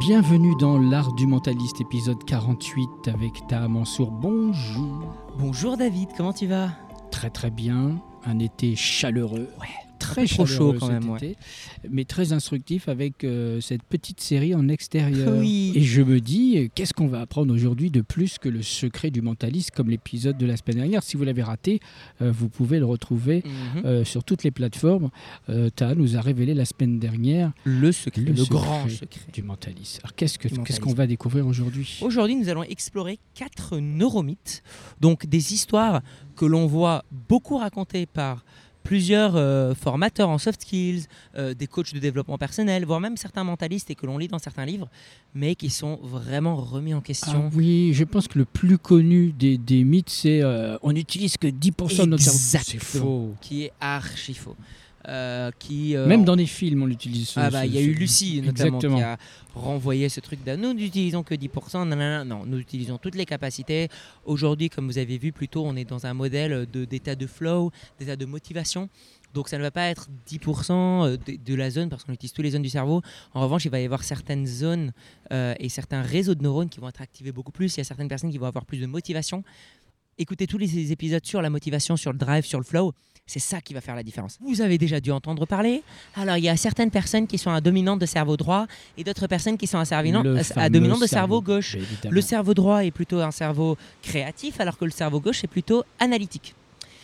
Bienvenue dans l'art du mentaliste épisode 48 avec Taha Mansour. Bonjour. Bonjour David, comment tu vas? Très très bien. Un été chaleureux. Ouais, Très trop chaud quand même, ouais. mais très instructif avec euh, cette petite série en extérieur. Oui. Et je me dis, euh, qu'est-ce qu'on va apprendre aujourd'hui de plus que le secret du mentaliste comme l'épisode de la semaine dernière? Si vous l'avez raté, euh, vous pouvez le retrouver Mhm. euh, sur toutes les plateformes. Taha nous a révélé la semaine dernière Le secret, le le, secret. grand secret. du mentaliste. Alors qu'est-ce qu'on mentaliste. va découvrir aujourd'hui? Aujourd'hui, nous allons explorer quatre neuromythes, donc des histoires que l'on voit beaucoup racontées par plusieurs euh, formateurs en soft skills, euh, des coachs de développement personnel, voire même certains mentalistes et que l'on lit dans certains livres, mais qui sont vraiment remis en Ah question. oui, je pense que le plus connu des, des mythes, c'est euh, on n'utilise que 10% de notre cerveau. C'est faux. qui est archi faux. Euh, qui, euh, Même dans les films, on l'utilise. Ah bah il y a eu Lucie notamment Exactement. qui a renvoyé ce truc de nous n'utilisons que 10%, nanana. non, nous utilisons toutes les capacités. Aujourd'hui, comme vous avez vu plus tôt, on est dans un modèle de- d'état de, flow, d'état de motivation. Donc ça ne va pas être 10% de, de la zone parce qu'on utilise tous les zones du cerveau. En revanche, il va y avoir certaines zones euh, et certains réseaux de neurones qui vont être activés beaucoup plus. Il y a certaines personnes qui vont avoir plus de motivation. Écoutez tous les épisodes sur la motivation, sur le drive, sur le flow. C'est ça qui va faire la différence. Vous avez déjà dû entendre parler. Alors, il y a certaines personnes qui sont à dominante de cerveau droit et d'autres personnes qui sont à, à- dominante de cerveau. gauche. Le cerveau droit est plutôt un cerveau créatif, alors que le cerveau gauche est plutôt analytique.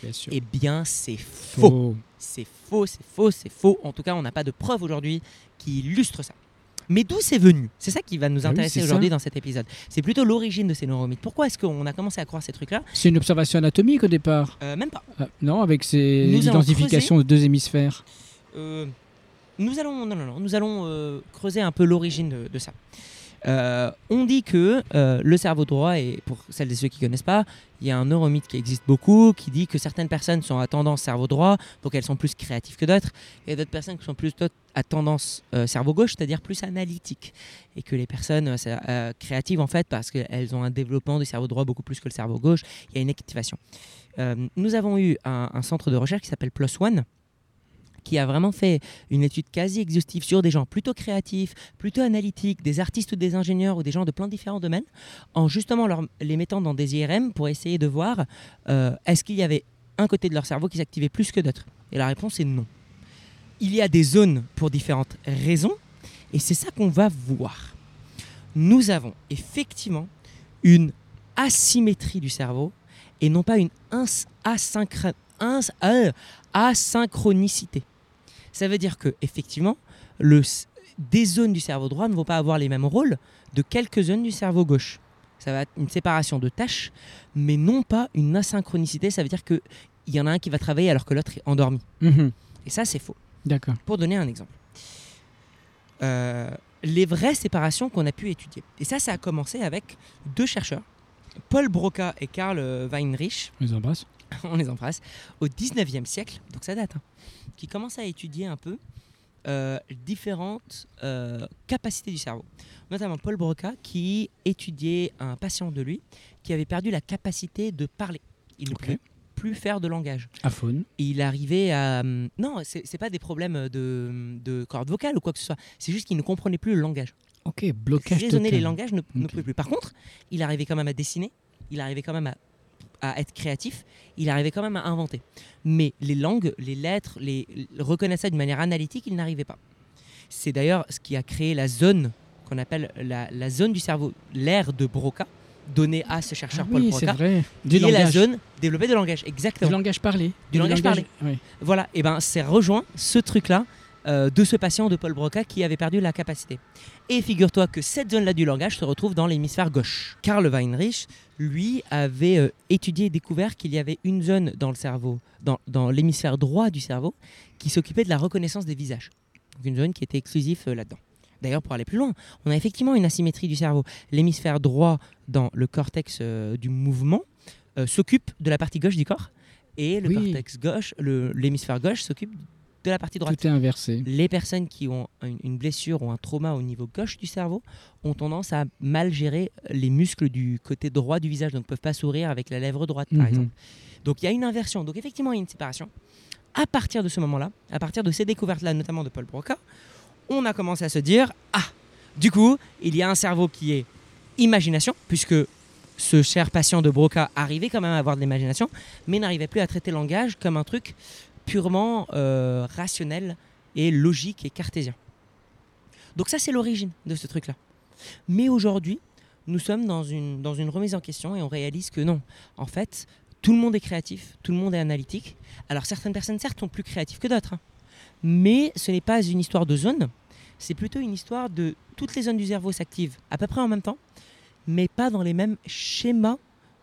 bien sûr. Eh bien, c'est faux. Faux. C'est faux, c'est faux, c'est faux. En tout cas, on n'a pas de preuve aujourd'hui qui illustre ça. Mais d'où c'est venu? C'est ça qui va nous Ah oui, intéresser aujourd'hui dans cet épisode. C'est plutôt l'origine de ces neuromythes. Pourquoi est-ce qu'on a commencé à croire ces trucs-là? C'est une observation anatomique au départ Euh, Même pas. Ah, Non, avec ces identifications de deux hémisphères. Euh, nous allons, non, non, non, nous allons euh, creuser un peu l'origine de, de ça. Euh, on dit que euh, le cerveau droit, et pour celles et ceux qui ne connaissent pas, il y a un neuromythe qui existe beaucoup qui dit que certaines personnes sont à tendance cerveau droit, donc elles sont plus créatives que d'autres, et d'autres personnes qui sont plus à tendance euh, cerveau gauche, c'est-à-dire plus analytiques. Et que les personnes créatives, en fait, parce qu'elles ont un développement du cerveau droit beaucoup plus que le cerveau gauche, il y a une activation. Nous avons eu un centre de recherche qui s'appelle Plus One, qui a vraiment fait une étude quasi exhaustive sur des gens plutôt créatifs, plutôt analytiques, des artistes ou des ingénieurs ou des gens de plein de différents domaines, en justement les mettant dans des IRM pour essayer de voir euh, est-ce qu'il y avait un côté de leur cerveau qui s'activait plus que d'autres. Et la réponse est non. Il y a des zones pour différentes raisons, et c'est ça qu'on va voir. Nous avons effectivement une asymétrie du cerveau et non pas une euh, asynchronicité. Ça veut dire que effectivement, le, des zones du cerveau droit ne vont pas avoir les mêmes rôles de quelques zones du cerveau gauche. Ça va être une séparation de tâches, mais non pas une asynchronicité. Ça veut dire qu'il y en a un qui va travailler alors que l'autre est endormi. Mhm. Et ça, c'est faux. D'accord. Pour donner un exemple. Euh, les vraies séparations qu'on a pu étudier. Et ça, ça a commencé avec deux chercheurs, Paul Broca et Karl Weinrich, On les embrasse. on les embrasse, au 19e siècle, donc ça date, hein, qui commencent à étudier un peu euh, différentes euh, capacités du cerveau. Notamment Paul Broca qui étudiait un patient de lui qui avait perdu la capacité de parler. Il ne pouvait plus faire de langage. Et il arrivait à... hum, Non, c'est pas des problèmes de, de cordes vocales ou quoi que ce soit. C'est juste qu'il ne comprenait plus le langage. Ok, blocage Raisonner les langages ne, ne Ok. pouvait plus. Par contre, il arrivait quand même à dessiner, il arrivait quand même à, à être créatif, il arrivait quand même à inventer. Mais les langues, les lettres, les, ça d'une manière analytique, il n'arrivait pas. C'est d'ailleurs ce qui a créé la zone qu'on appelle la, la zone du cerveau, l'aire de Broca, donnée à ce Ah chercheur Paul oui, c'est Broca, vrai. qui Du est la zone développée de langage. Du Exactement. langage parlé. Du langage parlé. oui. Voilà, et ben c'est rejoint ce truc-là euh, de ce patient de Paul Broca qui avait perdu la capacité. Et figure-toi que cette zone-là du langage se retrouve dans l'hémisphère gauche. Karl Weinrich, lui, avait euh, étudié et découvert qu'il y avait une zone dans le cerveau, dans, dans l'hémisphère droit du cerveau, qui s'occupait de la reconnaissance des visages. Donc une zone qui était exclusive euh, là-dedans. D'ailleurs, pour aller plus loin, on a effectivement une asymétrie du cerveau. L'hémisphère droit dans le cortex du mouvement s'occupe de la partie gauche du corps et le Oui. cortex gauche, l'hémisphère gauche s'occupe de la partie droite. Tout est inversé. Les personnes qui ont une, blessure ou un trauma au niveau gauche du cerveau ont tendance à mal gérer les muscles du côté droit du visage, donc ne peuvent pas sourire avec la lèvre droite, par Mhm. exemple. Donc il y a une inversion. Donc effectivement, il y a une séparation. À partir de ce moment-là, à partir de ces découvertes-là, notamment de Paul Broca, on a commencé à se dire ah, Du coup, il y a un cerveau qui est imagination, puisque ce cher patient de Broca arrivait quand même à avoir de l'imagination, mais n'arrivait plus à traiter le langage comme un truc purement euh, rationnel et logique et cartésien. Donc ça, c'est l'origine de ce truc-là. Mais aujourd'hui, nous sommes dans une, dans une remise en question et on réalise que non. En fait, tout le monde est créatif, tout le monde est analytique. Alors certaines personnes, certes, sont plus créatives que d'autres. hein. Mais ce n'est pas une histoire de zone, c'est plutôt une histoire de toutes les zones du cerveau s'activent à peu près en même temps, mais pas dans les mêmes schémas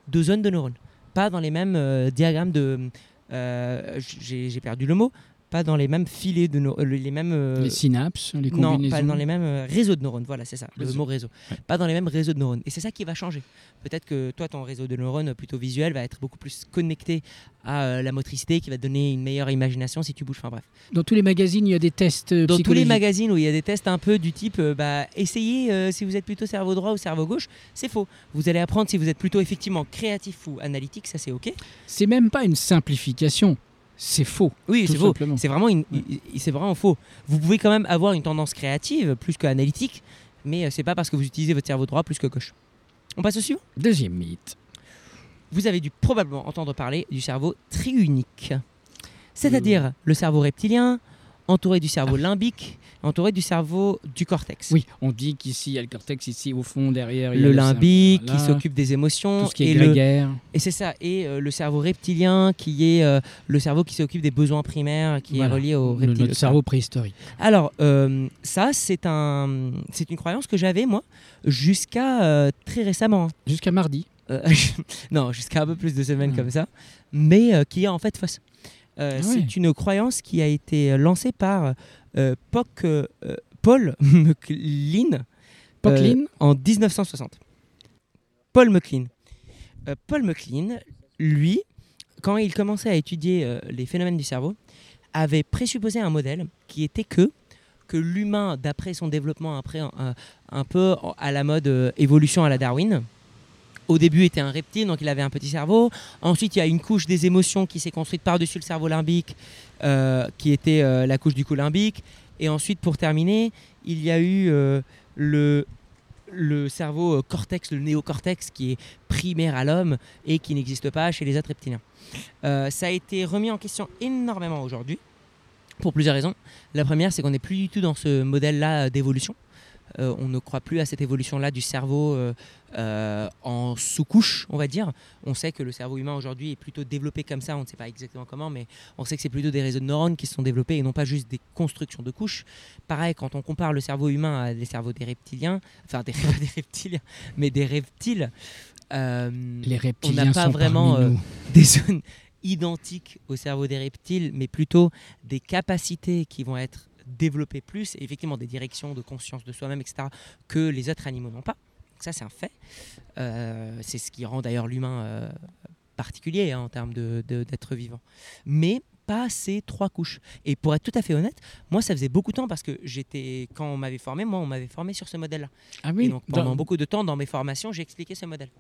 de zones de neurones. Pas dans les mêmes euh, diagrammes de... euh, j'ai j'ai perdu le mot. Pas dans les mêmes filets de neurones. Les mêmes... euh, Les synapses, les non, combinaisons. pas dans les mêmes euh, réseaux de neurones, voilà, c'est ça, le mot réseau. Ouais. Pas dans les mêmes réseaux de neurones. Et c'est ça qui va changer. Peut-être que toi, ton réseau de neurones plutôt visuel va être beaucoup plus connecté à euh, la motricité, qui va te donner une meilleure imagination si tu bouges. Enfin bref. Dans tous les magazines, il y a des tests euh, Dans tous les magazines où il y a des tests un peu du type, euh, bah, essayez euh, si vous êtes plutôt cerveau droit ou cerveau gauche, c'est faux. Vous allez apprendre si vous êtes plutôt effectivement créatif ou analytique, ça c'est ok. C'est même pas une simplification, c'est faux. Oui, c'est faux. C'est vraiment, une- c'est faux. Vous pouvez quand même avoir une tendance créative plus qu'analytique, mais euh, c'est pas parce que vous utilisez votre cerveau droit plus que gauche. On passe au suivant? Deuxième mythe. Vous avez dû probablement entendre parler du cerveau triunique, c'est-à-dire le cerveau reptilien, entouré du cerveau limbique, entouré du cerveau du cortex. Oui, on dit qu'ici il y a le cortex, ici au fond, derrière. il y a Le cerveau, limbique voilà. qui s'occupe des émotions Tout ce qui est et le, grégaire. Et c'est ça, et euh, le cerveau reptilien qui est euh, le cerveau qui s'occupe des besoins primaires, qui Voilà. est relié au Le- reptile. Cerveau préhistorique. Alors, euh, ça, c'est un, c'est une croyance que j'avais, moi, jusqu'à très récemment. Jusqu'à mardi. Non, jusqu'à un peu plus de semaines comme ça, mais qui est en fait fausse. Euh, Ah. C'est une croyance qui a été lancée par euh, Poc, euh, euh, Paul McLean en 1960. Paul McLean. Euh, Paul McLean, lui, quand il commençait à étudier euh, les phénomènes du cerveau, avait présupposé un modèle qui était que, que l'humain, d'après son développement après, un, un peu à la mode euh, évolution à la Darwin, au début était un reptile, donc il avait un petit cerveau. Ensuite, il y a une couche des émotions qui s'est construite par-dessus le cerveau limbique, euh, qui était euh, la couche du cou limbique. Et ensuite, pour terminer, il y a eu euh, le, le cerveau cortex, le néocortex, qui est primaire à l'homme et qui n'existe pas chez les autres reptiliens. Ça a été remis en question énormément aujourd'hui, pour plusieurs raisons. La première, c'est qu'on n'est plus du tout dans ce modèle-là d'évolution. Euh, on ne croit plus à cette évolution-là du cerveau euh, euh, en sous-couche, on va dire. On sait que le cerveau humain aujourd'hui est plutôt développé comme ça, on ne sait pas exactement comment, mais on sait que c'est plutôt des réseaux de neurones qui se sont développés et non pas juste des constructions de couches. Pareil, quand on compare le cerveau humain à des cerveaux des reptiliens, enfin des, des reptiliens, mais des reptiles, les reptiliens n'a pas sont vraiment, des zones identiques au cerveau des reptiles, mais plutôt des capacités qui vont être développées plus, et effectivement des directions de conscience de soi-même, etc., que les autres animaux n'ont pas. Donc ça, c'est un fait. Euh, c'est ce qui rend d'ailleurs l'humain euh, particulier hein, en termes d'être vivant. Mais pas ces trois couches. Et pour être tout à fait honnête, moi, ça faisait beaucoup de temps parce que j'étais, quand on m'avait formé, moi, on m'avait formé sur ce modèle-là. Ah et oui, donc pendant dans- beaucoup de temps, dans mes formations, j'ai expliqué ce modèle.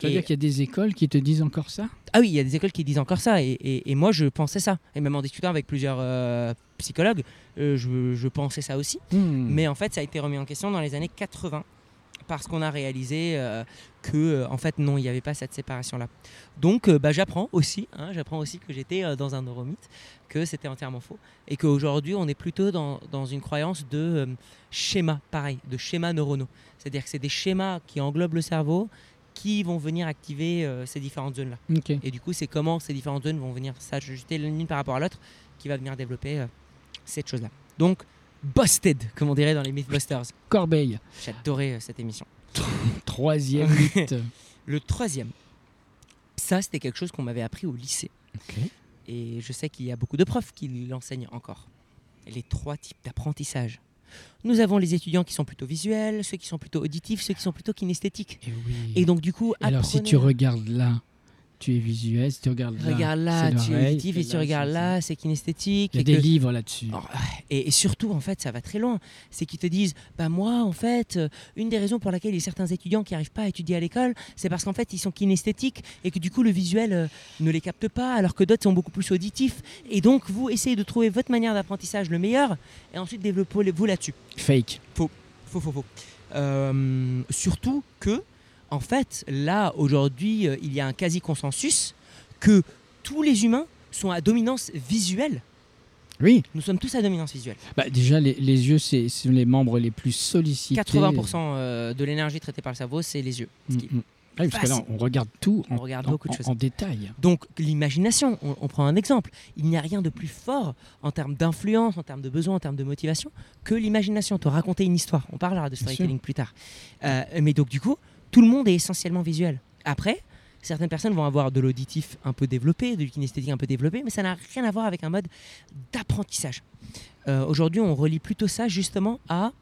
ça veut Et- dire qu'il y a des écoles qui te disent encore ça? Ah oui, il y a des écoles qui disent encore ça, et, et- et moi je pensais ça. Et même en discutant avec plusieurs euh, psychologues, euh, je, je pensais ça aussi. Hmm. Mais en fait, ça a été remis en question dans les années 80, parce qu'on a réalisé euh, que, euh, en fait, non, il n'y avait pas cette séparation-là. Donc, euh, bah, j'apprends aussi, hein, j'apprends aussi que j'étais dans un neuromythe, que c'était entièrement faux, et qu'aujourd'hui, on est plutôt dans, dans une croyance de schémas, pareil, de schémas neuronaux. C'est-à-dire que c'est des schémas qui englobent le cerveau, qui vont venir activer ces différentes zones-là. Ok. Et du coup, c'est comment ces différentes zones vont venir s'ajuster l'une par rapport à l'autre qui va venir développer cette chose-là. Donc, busted, comme on dirait dans les Mythbusters. Corbeil, J'adorais euh, cette émission. troisième mythe. Le troisième, ça, c'était quelque chose qu'on m'avait appris au lycée. Et je sais qu'il y a beaucoup de profs qui l'enseignent encore. Les trois types d'apprentissage. Nous avons les étudiants qui sont plutôt visuels, ceux qui sont plutôt auditifs, ceux qui sont plutôt kinesthétiques. Et oui. Et donc, du coup, Alors si tu regardes là, tu es visuel. Si tu regardes là, Regarde là, c'est tu es auditif, et si tu regardes là, c'est kinesthétique. Il y a et des que- livres là-dessus. Oh, Et, et surtout, en fait, ça va très loin. C'est qu'ils te disent, bah moi, en fait, euh, une des raisons pour laquelle il y a certains étudiants qui n'arrivent pas à étudier à l'école, c'est parce qu'en fait, ils sont kinesthétiques et que du coup, le visuel euh, ne les capte pas, alors que d'autres sont beaucoup plus auditifs. Et donc, vous essayez de trouver votre manière d'apprentissage le meilleur, et ensuite développez-vous là-dessus. Fake. Faux, faux, faux. Euh, surtout que, en fait, là, aujourd'hui, euh, il y a un quasi-consensus que tous les humains sont à dominance visuelle. Oui. Nous sommes tous à dominance visuelle. Bah, déjà, les, les yeux, c'est c'est les membres les plus sollicités. 80% euh, de l'énergie traitée par le cerveau, c'est les yeux. Ce Mm, qui- mm. Ah oui, parce que là, on regarde tout en, On regarde en- beaucoup de choses. en détail. Donc l'imagination, on, on prend un exemple, il n'y a rien de plus fort en termes d'influence, en termes de besoin, en termes de motivation que l'imagination, te raconter une histoire. On parlera de storytelling plus tard. Euh, mais donc du coup, tout le monde est essentiellement visuel. Après, certaines personnes vont avoir de l'auditif un peu développé, de kinesthétique un peu développé, mais ça n'a rien à voir avec un mode d'apprentissage. Euh, Aujourd'hui, on relie plutôt ça justement à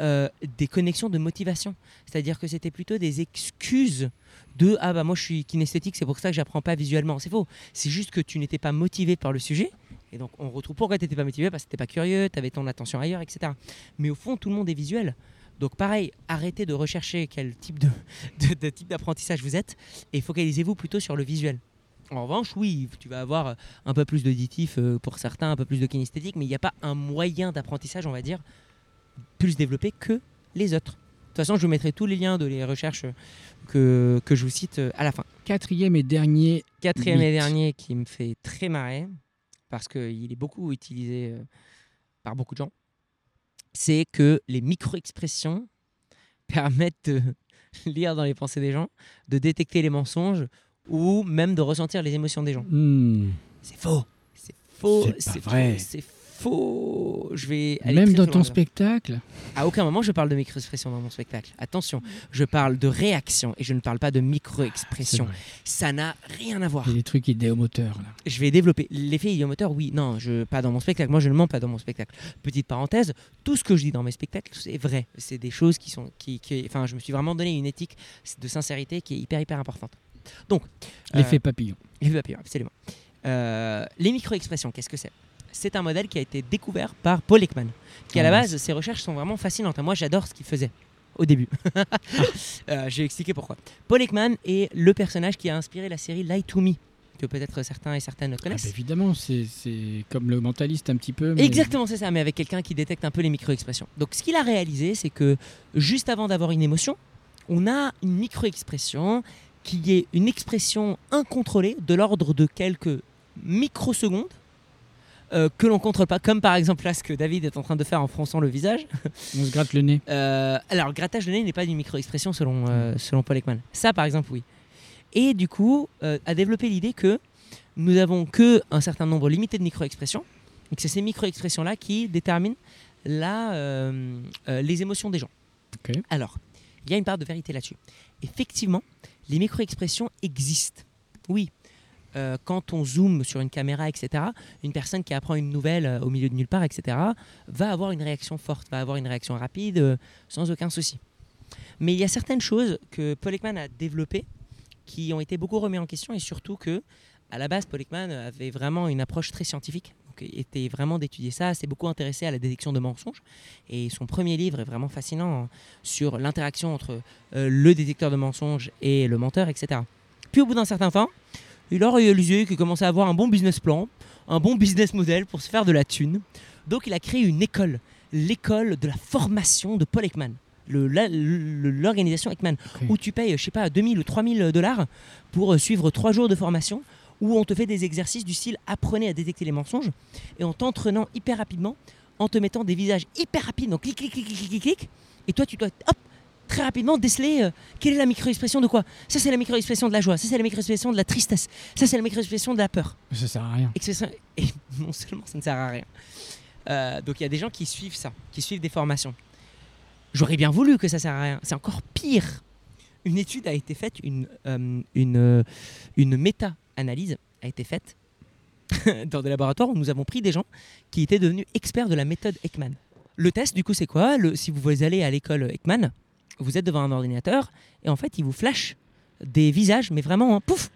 euh, des connexions de motivation. C'est-à-dire que c'était plutôt des excuses de ah bah moi je suis kinesthétique, c'est pour ça que j'apprends pas visuellement. C'est faux. C'est juste que tu n'étais pas motivé par le sujet. Et donc on retrouve pourquoi tu n'étais pas motivé? Parce que tu pas curieux, tu avais ton attention ailleurs, etc. Mais au fond, tout le monde est visuel. Donc pareil, arrêtez de rechercher quel type de, de- de type d'apprentissage vous êtes et focalisez-vous plutôt sur le visuel. En revanche, oui, tu vas avoir un peu plus d'auditif euh, pour certains, un peu plus de kinesthétique, mais il n'y a pas un moyen d'apprentissage, on va dire, plus développé que les autres. De toute façon, je vous mettrai tous les liens de les recherches que, que je vous cite euh, à la fin. Quatrième et dernier, Quatrième et dernier qui me fait très marrer, parce qu'il est beaucoup utilisé euh, par beaucoup de gens, c'est que les micro-expressions permettent de lire dans les pensées des gens, de détecter les mensonges ou même de ressentir les émotions des gens. hmm, C'est faux. C'est faux. C'est vrai. C'est Je vais aller même dans ton loin. spectacle, À aucun moment je parle de micro-expression dans mon spectacle. Attention, je parle de réaction et je ne parle pas de micro-expression. Ça n'a rien à voir. Il y a des trucs idéomoteurs là. Je vais développer l'effet idiomoteur. Oui, non, je pas dans mon spectacle. Moi, je ne mens pas dans mon spectacle. Petite parenthèse, tout ce que je dis dans mes spectacles, c'est vrai. C'est des choses qui sont, qui, qui- enfin, je me suis vraiment donné une éthique de sincérité qui est hyper hyper importante. Donc, euh, L'effet papillon. L'effet papillon, absolument. Euh, les micro-expressions, qu'est-ce que c'est? C'est un modèle qui a été découvert par Paul Ekman, qui à la Ah, base, ses recherches sont vraiment fascinantes. Moi, j'adore ce qu'il faisait au début. Euh, je vais expliquer pourquoi. Paul Ekman est le personnage qui a inspiré la série Lie to Me, que peut-être certains et certaines Ah, connaissent. bah, évidemment, c'est c'est comme le mentaliste un petit peu. mais- Exactement, c'est ça, mais avec quelqu'un qui détecte un peu les micro-expressions. Donc, ce qu'il a réalisé, c'est que juste avant d'avoir une émotion, on a une micro-expression qui est une expression incontrôlée de l'ordre de quelques microsecondes euh, que l'on contrôle pas, comme par exemple là ce que David est en train de faire en fronçant le visage. On se gratte le nez. Euh, alors, le grattage de nez n'est pas une micro-expression selon, euh, selon Paul Ekman. Ça, par exemple, oui. Et du coup, euh, a développé l'idée que nous avons que un certain nombre limité de micro-expressions, et que c'est ces micro-expressions-là qui déterminent la, euh, les émotions des gens. Alors, il y a une part de vérité là-dessus. Effectivement, les micro-expressions existent. Oui. Euh, quand on zoome sur une caméra, etc., une personne qui apprend une nouvelle euh, au milieu de nulle part, etc., va avoir une réaction forte, va avoir une réaction rapide, euh, sans aucun souci. Mais il y a certaines choses que Paul a développées qui ont été beaucoup remises en question et surtout que, à la base, Paul avait vraiment une approche très scientifique. Donc, était vraiment d'étudier ça, s'est beaucoup intéressé à la détection de mensonges. Et son premier livre est vraiment fascinant hein, sur l'interaction entre le détecteur de mensonges et le menteur, etc. Puis au bout d'un certain temps, il a réalisé qu'il commençait à avoir un bon business plan, un bon business model pour se faire de la thune. Donc il a créé une école, l'école de la formation de Paul Ekman, l'organisation Ekman, où tu payes, je sais pas, 2000 ou 3000 dollars pour euh, suivre trois jours de formation, où on te fait des exercices du style apprenez à détecter les mensonges, et en t'entraînant hyper rapidement, en te mettant des visages hyper rapides, donc clic, clic, clic, clic, clic, clic, et toi tu dois, hop, très rapidement déceler euh, quelle est la micro-expression de quoi? Ça c'est la micro-expression de la joie, ça c'est la micro-expression de la tristesse, ça c'est la micro-expression de la peur. Ça sert à rien. Et non seulement ça ne sert à rien. Euh, donc il y a des gens qui suivent ça, qui suivent des formations. J'aurais bien voulu que ça sert à rien. C'est encore pire. Une étude a été faite, une, euh, une, une méta-analyse a été faite dans des laboratoires où nous avons pris des gens qui étaient devenus experts de la méthode Ekman. Le test, du coup, c'est quoi? Le- Si vous allez à l'école Ekman, vous êtes devant un ordinateur et en fait, il vous flash des visages, mais vraiment, hein, pouf,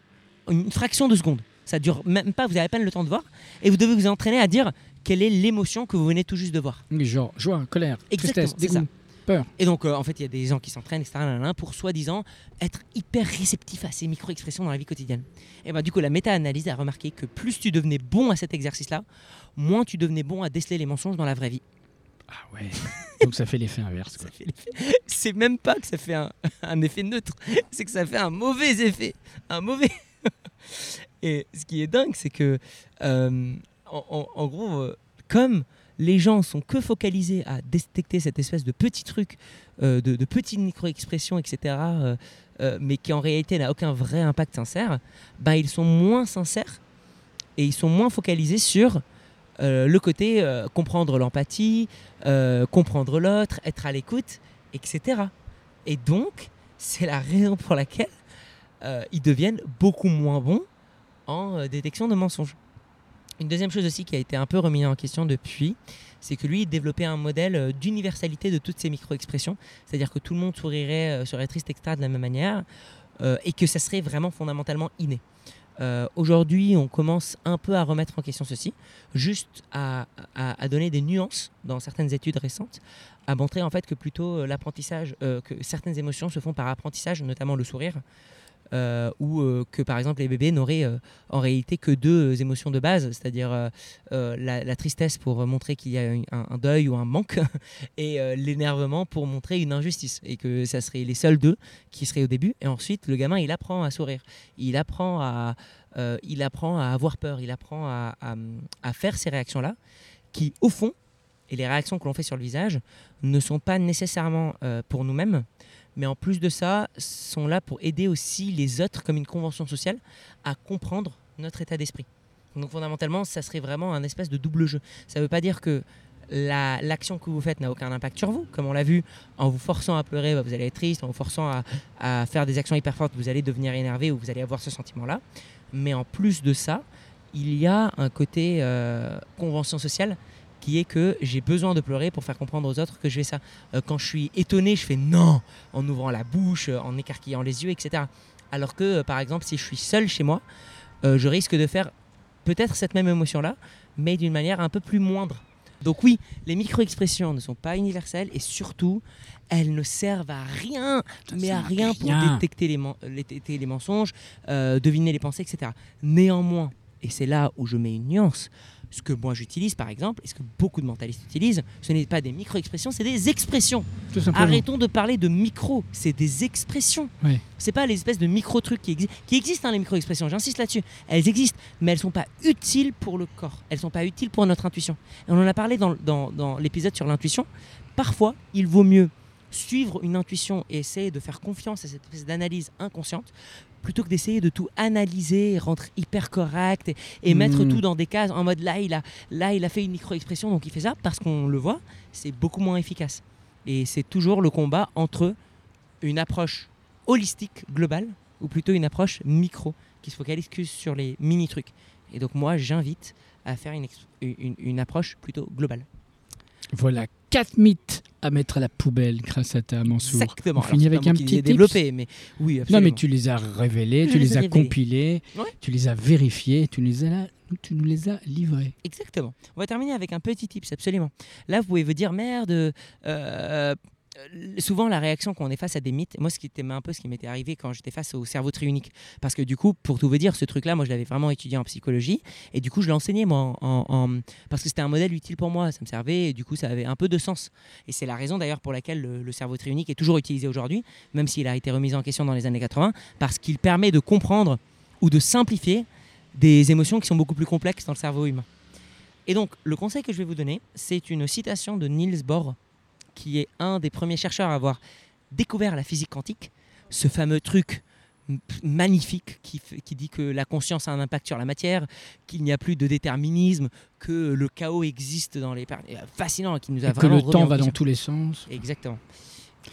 une fraction de seconde. Ça dure même pas, vous n'avez pas le temps de voir. Et vous devez vous entraîner à dire quelle est l'émotion que vous venez tout juste de voir. Genre joie, colère, Exactement, tristesse, dégoût, peur. Et donc, euh, en fait, il y a des gens qui s'entraînent, etc., pour soi-disant être hyper réceptifs à ces micro-expressions dans la vie quotidienne. Et ben, du coup, la méta-analyse a remarqué que plus tu devenais bon à cet exercice-là, moins tu devenais bon à déceler les mensonges dans la vraie vie. Ah ouais. Donc ça fait l'effet inverse. C'est même pas que ça fait un, un effet neutre, c'est que ça fait un mauvais effet. Un mauvais. Et ce qui est dingue, c'est que, euh, en, gros, euh, comme les gens sont que focalisés à détecter cette espèce de petit truc, euh, de, de petites micro-expressions, etc., mais qui en réalité n'a aucun vrai impact sincère, bah, ils sont moins sincères et ils sont moins focalisés sur le côté euh, comprendre l'empathie, euh, comprendre l'autre, être à l'écoute, etc. Et donc, c'est la raison pour laquelle euh, ils deviennent beaucoup moins bons en euh, détection de mensonges. Une deuxième chose aussi qui a été un peu remise en question depuis, c'est que lui, il développait un modèle euh, d'universalité de toutes ces micro-expressions, c'est-à-dire que tout le monde sourirait, euh, serait triste, etc. de la même manière, euh, et que ça serait vraiment fondamentalement inné. Euh, Aujourd'hui, on commence un peu à remettre en question ceci, juste à, donner des nuances dans certaines études récentes, à montrer en fait que plutôt euh, l'apprentissage, euh, que certaines émotions se font par apprentissage, notamment le sourire, euh, ou euh, que par exemple les bébés n'auraient euh, en réalité que deux émotions de base, c'est-à-dire la, tristesse pour montrer qu'il y a un, deuil ou un manque, et l'énervement pour montrer une injustice, et que ça serait les seuls deux qui seraient au début, et ensuite le gamin il apprend à sourire, il apprend à, il apprend à avoir peur, il apprend à, à- faire ces réactions-là, qui au fond, et les réactions que l'on fait sur le visage, ne sont pas nécessairement pour nous-mêmes, mais en plus de ça, sont là pour aider aussi les autres, comme une convention sociale, à comprendre notre état d'esprit. Donc fondamentalement, ça serait vraiment un espèce de double jeu. Ça ne veut pas dire que la- l'action que vous faites n'a aucun impact sur vous. Comme on l'a vu, en vous forçant à pleurer, bah, vous allez être triste. En vous forçant à, à faire des actions hyper fortes, vous allez devenir énervé ou vous allez avoir ce sentiment-là. Mais en plus de ça, il y a un côté euh, convention sociale qui est que j'ai besoin de pleurer pour faire comprendre aux autres que je fais ça. Euh, quand je suis étonné, je fais non en ouvrant la bouche, euh, en écarquillant les yeux, etc. Alors que, euh, par exemple, si je suis seul chez moi, euh, je risque de faire peut-être cette même émotion-là, mais d'une manière un peu plus moindre. Donc oui, les micro-expressions ne sont pas universelles et surtout, elles ne servent à rien, mais à rien pour rien. détecter les, men- les- détecter les mensonges, deviner les pensées, etc. Néanmoins, et c'est là où je mets une nuance, ce que moi j'utilise par exemple, et ce que beaucoup de mentalistes utilisent, ce n'est pas des micro-expressions, c'est des expressions. Tout. Arrêtons de parler de micro, c'est des expressions. Ouais. C'est pas les espèces de micro-trucs qui, exi- qui existent, hein, les micro-expressions, j'insiste là-dessus. Elles existent, mais elles sont pas utiles pour le corps. Elles sont pas utiles pour notre intuition. Et on en a parlé dans, dans- dans l'épisode sur l'intuition. Parfois, il vaut mieux suivre une intuition et essayer de faire confiance à cette espèce d'analyse inconsciente plutôt que d'essayer de tout analyser, rendre hyper correct et, et mettre Mm. tout dans des cases en mode là il a, là, il a fait une micro-expression donc il fait ça parce qu'on le voit, c'est beaucoup moins efficace. Et c'est toujours le combat entre une approche holistique, globale, ou plutôt une approche micro, qui se focalise que sur les mini-trucs. Et donc moi, j'invite à faire une- une approche plutôt globale. Voilà quatre mythes à mettre à la poubelle grâce à ta Mansour. Exactement. On finit avec un les petit développés, mais oui, Non, absolument. mais tu les as révélés, Je tu les as révélés. compilés, Ouais. tu les as vérifiés, tu les as, tu nous les as livrés. Exactement. On va terminer avec un petit tips, absolument. Là, vous pouvez vous dire, merde, euh, souvent la réaction quand on est face à des mythes, moi ce qui était un peu ce qui m'était arrivé quand j'étais face au cerveau triunique. Parce que du coup, pour tout vous dire, ce truc-là, moi je l'avais vraiment étudié en psychologie, et du coup je l'ai enseigné moi, parce que c'était un modèle utile pour moi, ça me servait, et du coup ça avait un peu de sens. Et c'est la raison d'ailleurs pour laquelle le, le cerveau triunique est toujours utilisé aujourd'hui, même s'il a été remis en question dans les années 80, parce qu'il permet de comprendre ou de simplifier des émotions qui sont beaucoup plus complexes dans le cerveau humain. Et donc, le conseil que je vais vous donner, c'est une citation de Niels Bohr, qui est un des premiers chercheurs à avoir découvert la physique quantique, ce fameux truc magnifique qui, dit que la conscience a un impact sur la matière, qu'il n'y a plus de déterminisme, que le chaos existe dans les... per- Fascinant, qui nous a Et que vraiment le remis temps va dans tous les sens. Exactement.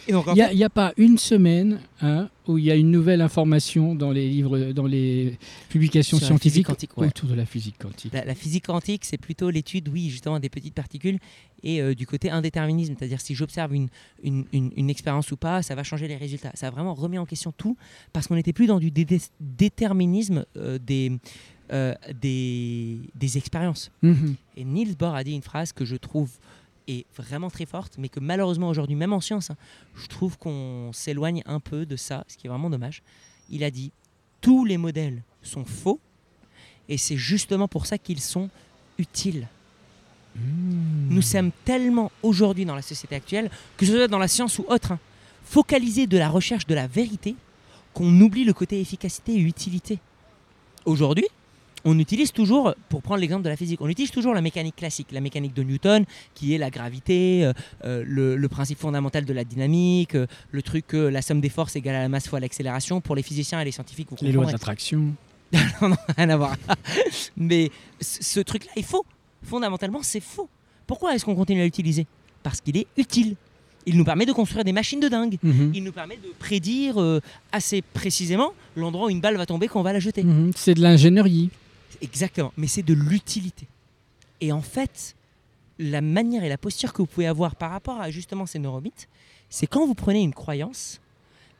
Il n'y a, pas une semaine hein, où il y a une nouvelle information dans les livres, dans les publications Sur scientifiques quantique, ouais. autour de la physique quantique. La, la physique quantique, c'est plutôt l'étude, oui, justement, des petites particules et euh, du côté indéterminisme. C'est-à-dire, si j'observe une, une, une- une expérience ou pas, ça va changer les résultats. Ça a vraiment remis en question tout parce qu'on n'était plus dans du dé- déterminisme euh, des, euh, des, des expériences. Mhm. Et Niels Bohr a dit une phrase que je trouve est vraiment très forte, mais que malheureusement aujourd'hui, même en science, hein, je trouve qu'on s'éloigne un peu de ça, ce qui est vraiment dommage. Il a dit tous les modèles sont faux, et c'est justement pour ça qu'ils sont utiles. Mmh. nous sommes tellement aujourd'hui dans la société actuelle, que ce soit dans la science ou autre, hein, focalisés de la recherche de la vérité, qu'on oublie le côté efficacité et utilité. Aujourd'hui, on utilise toujours, pour prendre l'exemple de la physique, on utilise toujours la mécanique classique, la mécanique de Newton, qui est la gravité, euh, euh, le, le principe fondamental de la dynamique, euh, le truc que la somme des forces égale à la masse fois l'accélération. Pour les physiciens et les scientifiques, vous Les lois d'attraction. non, non, rien à voir. Mais ce truc-là est faux. Fondamentalement, c'est faux. Pourquoi est-ce qu'on continue à l'utiliser? Parce qu'il est utile. Il nous permet de construire des machines de dingue. Mhm. Il nous permet de prédire euh, assez précisément l'endroit où une balle va tomber quand on va la jeter. Mhm. C'est de l'ingénierie. Exactement, mais c'est de l'utilité. Et en fait, la manière et la posture que vous pouvez avoir par rapport à justement ces neuromythes, c'est quand vous prenez une croyance,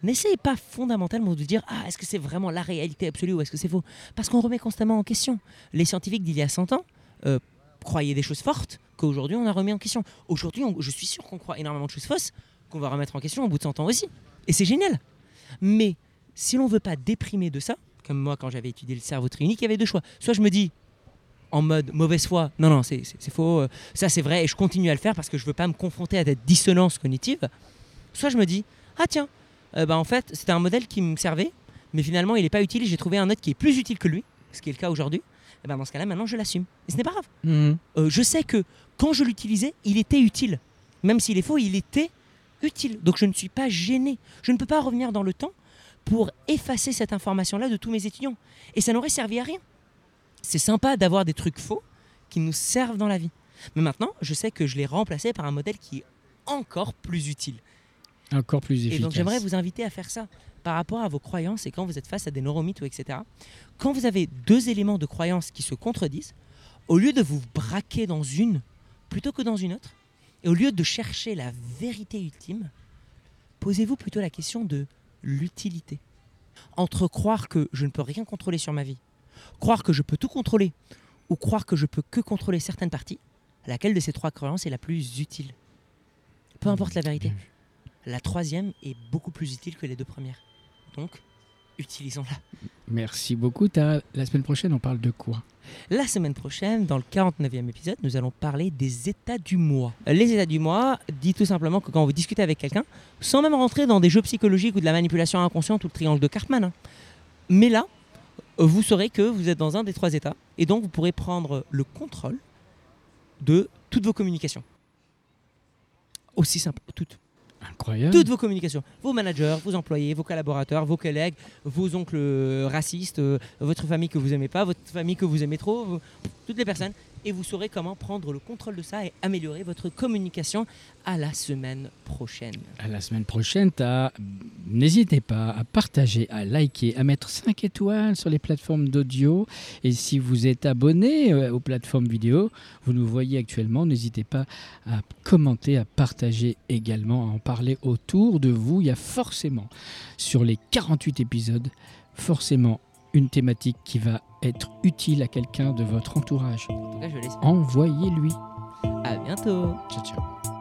n'essayez pas fondamentalement de dire ah est-ce que c'est vraiment la réalité absolue ou est-ce que c'est faux? Parce qu'on remet constamment en question. Les scientifiques d'il y a 100 ans euh, croyaient des choses fortes qu'aujourd'hui on a remis en question. Aujourd'hui, je suis sûr qu'on croit énormément de choses fausses qu'on va remettre en question au bout de 100 ans aussi. Et c'est génial. Mais si l'on veut pas déprimer de ça, comme moi quand j'avais étudié le cerveau triunique, il y avait deux choix. Soit je me dis en mode mauvaise foi, non, non, c'est faux, euh, ça c'est vrai, et je continue à le faire parce que je veux pas me confronter à des dissonances cognitives. Soit je me dis, ah tiens, euh, bah, en fait c'était un modèle qui me servait, mais finalement il n'est pas utile, j'ai trouvé un autre qui est plus utile que lui, ce qui est le cas aujourd'hui. Et ben dans ce cas-là, maintenant je l'assume. Et ce n'est pas grave. Mhm. Euh, je sais que quand je l'utilisais, il était utile. Même s'il est faux, il était utile. Donc je ne suis pas gêné. Je ne peux pas revenir dans le temps pour effacer cette information-là de tous mes étudiants. Et ça n'aurait servi à rien. C'est sympa d'avoir des trucs faux qui nous servent dans la vie. Mais maintenant, je sais que je l'ai remplacé par un modèle qui est encore plus utile. Encore plus efficace. Et donc j'aimerais vous inviter à faire ça par rapport à vos croyances et quand vous êtes face à des neuromythes ou etc. Quand vous avez deux éléments de croyance qui se contredisent, au lieu de vous braquer dans une plutôt que dans une autre, et au lieu de chercher la vérité ultime, posez-vous plutôt la question de l'utilité. Entre croire que je ne peux rien contrôler sur ma vie, croire que je peux tout contrôler, ou croire que je peux que contrôler certaines parties, laquelle de ces trois croyances est la plus utile? Peu importe la vérité. La troisième est beaucoup plus utile que les deux premières. Donc, utilisons-la. Merci beaucoup. La semaine prochaine, on parle de quoi? La semaine prochaine, dans le 49e épisode, nous allons parler des états du moi. Les états du moi dit tout simplement que quand vous discutez avec quelqu'un, sans même rentrer dans des jeux psychologiques ou de la manipulation inconsciente ou le triangle de Cartman, hein, mais là, vous saurez que vous êtes dans un des trois états et donc vous pourrez prendre le contrôle de toutes vos communications. Aussi simple, toutes. Toutes vos communications, vos managers, vos employés, vos collaborateurs, vos collègues, vos oncles euh, racistes, euh, votre famille que vous aimez pas, votre famille que vous aimez trop, toutes les personnes, et vous saurez comment prendre le contrôle de ça et améliorer votre communication à la semaine prochaine. À la semaine prochaine, n'hésitez pas à partager, à liker, à mettre 5 étoiles sur les plateformes d'audio. Et si vous êtes abonné euh, aux plateformes vidéo, vous nous voyez actuellement, n'hésitez pas à commenter, à partager également, à en parler autour de vous. Il y a forcément, sur les 48 épisodes, forcément une thématique qui va être utile à quelqu'un de votre entourage. En tout cas, je l'espère. Envoyez-lui. À bientôt Ciao, ciao.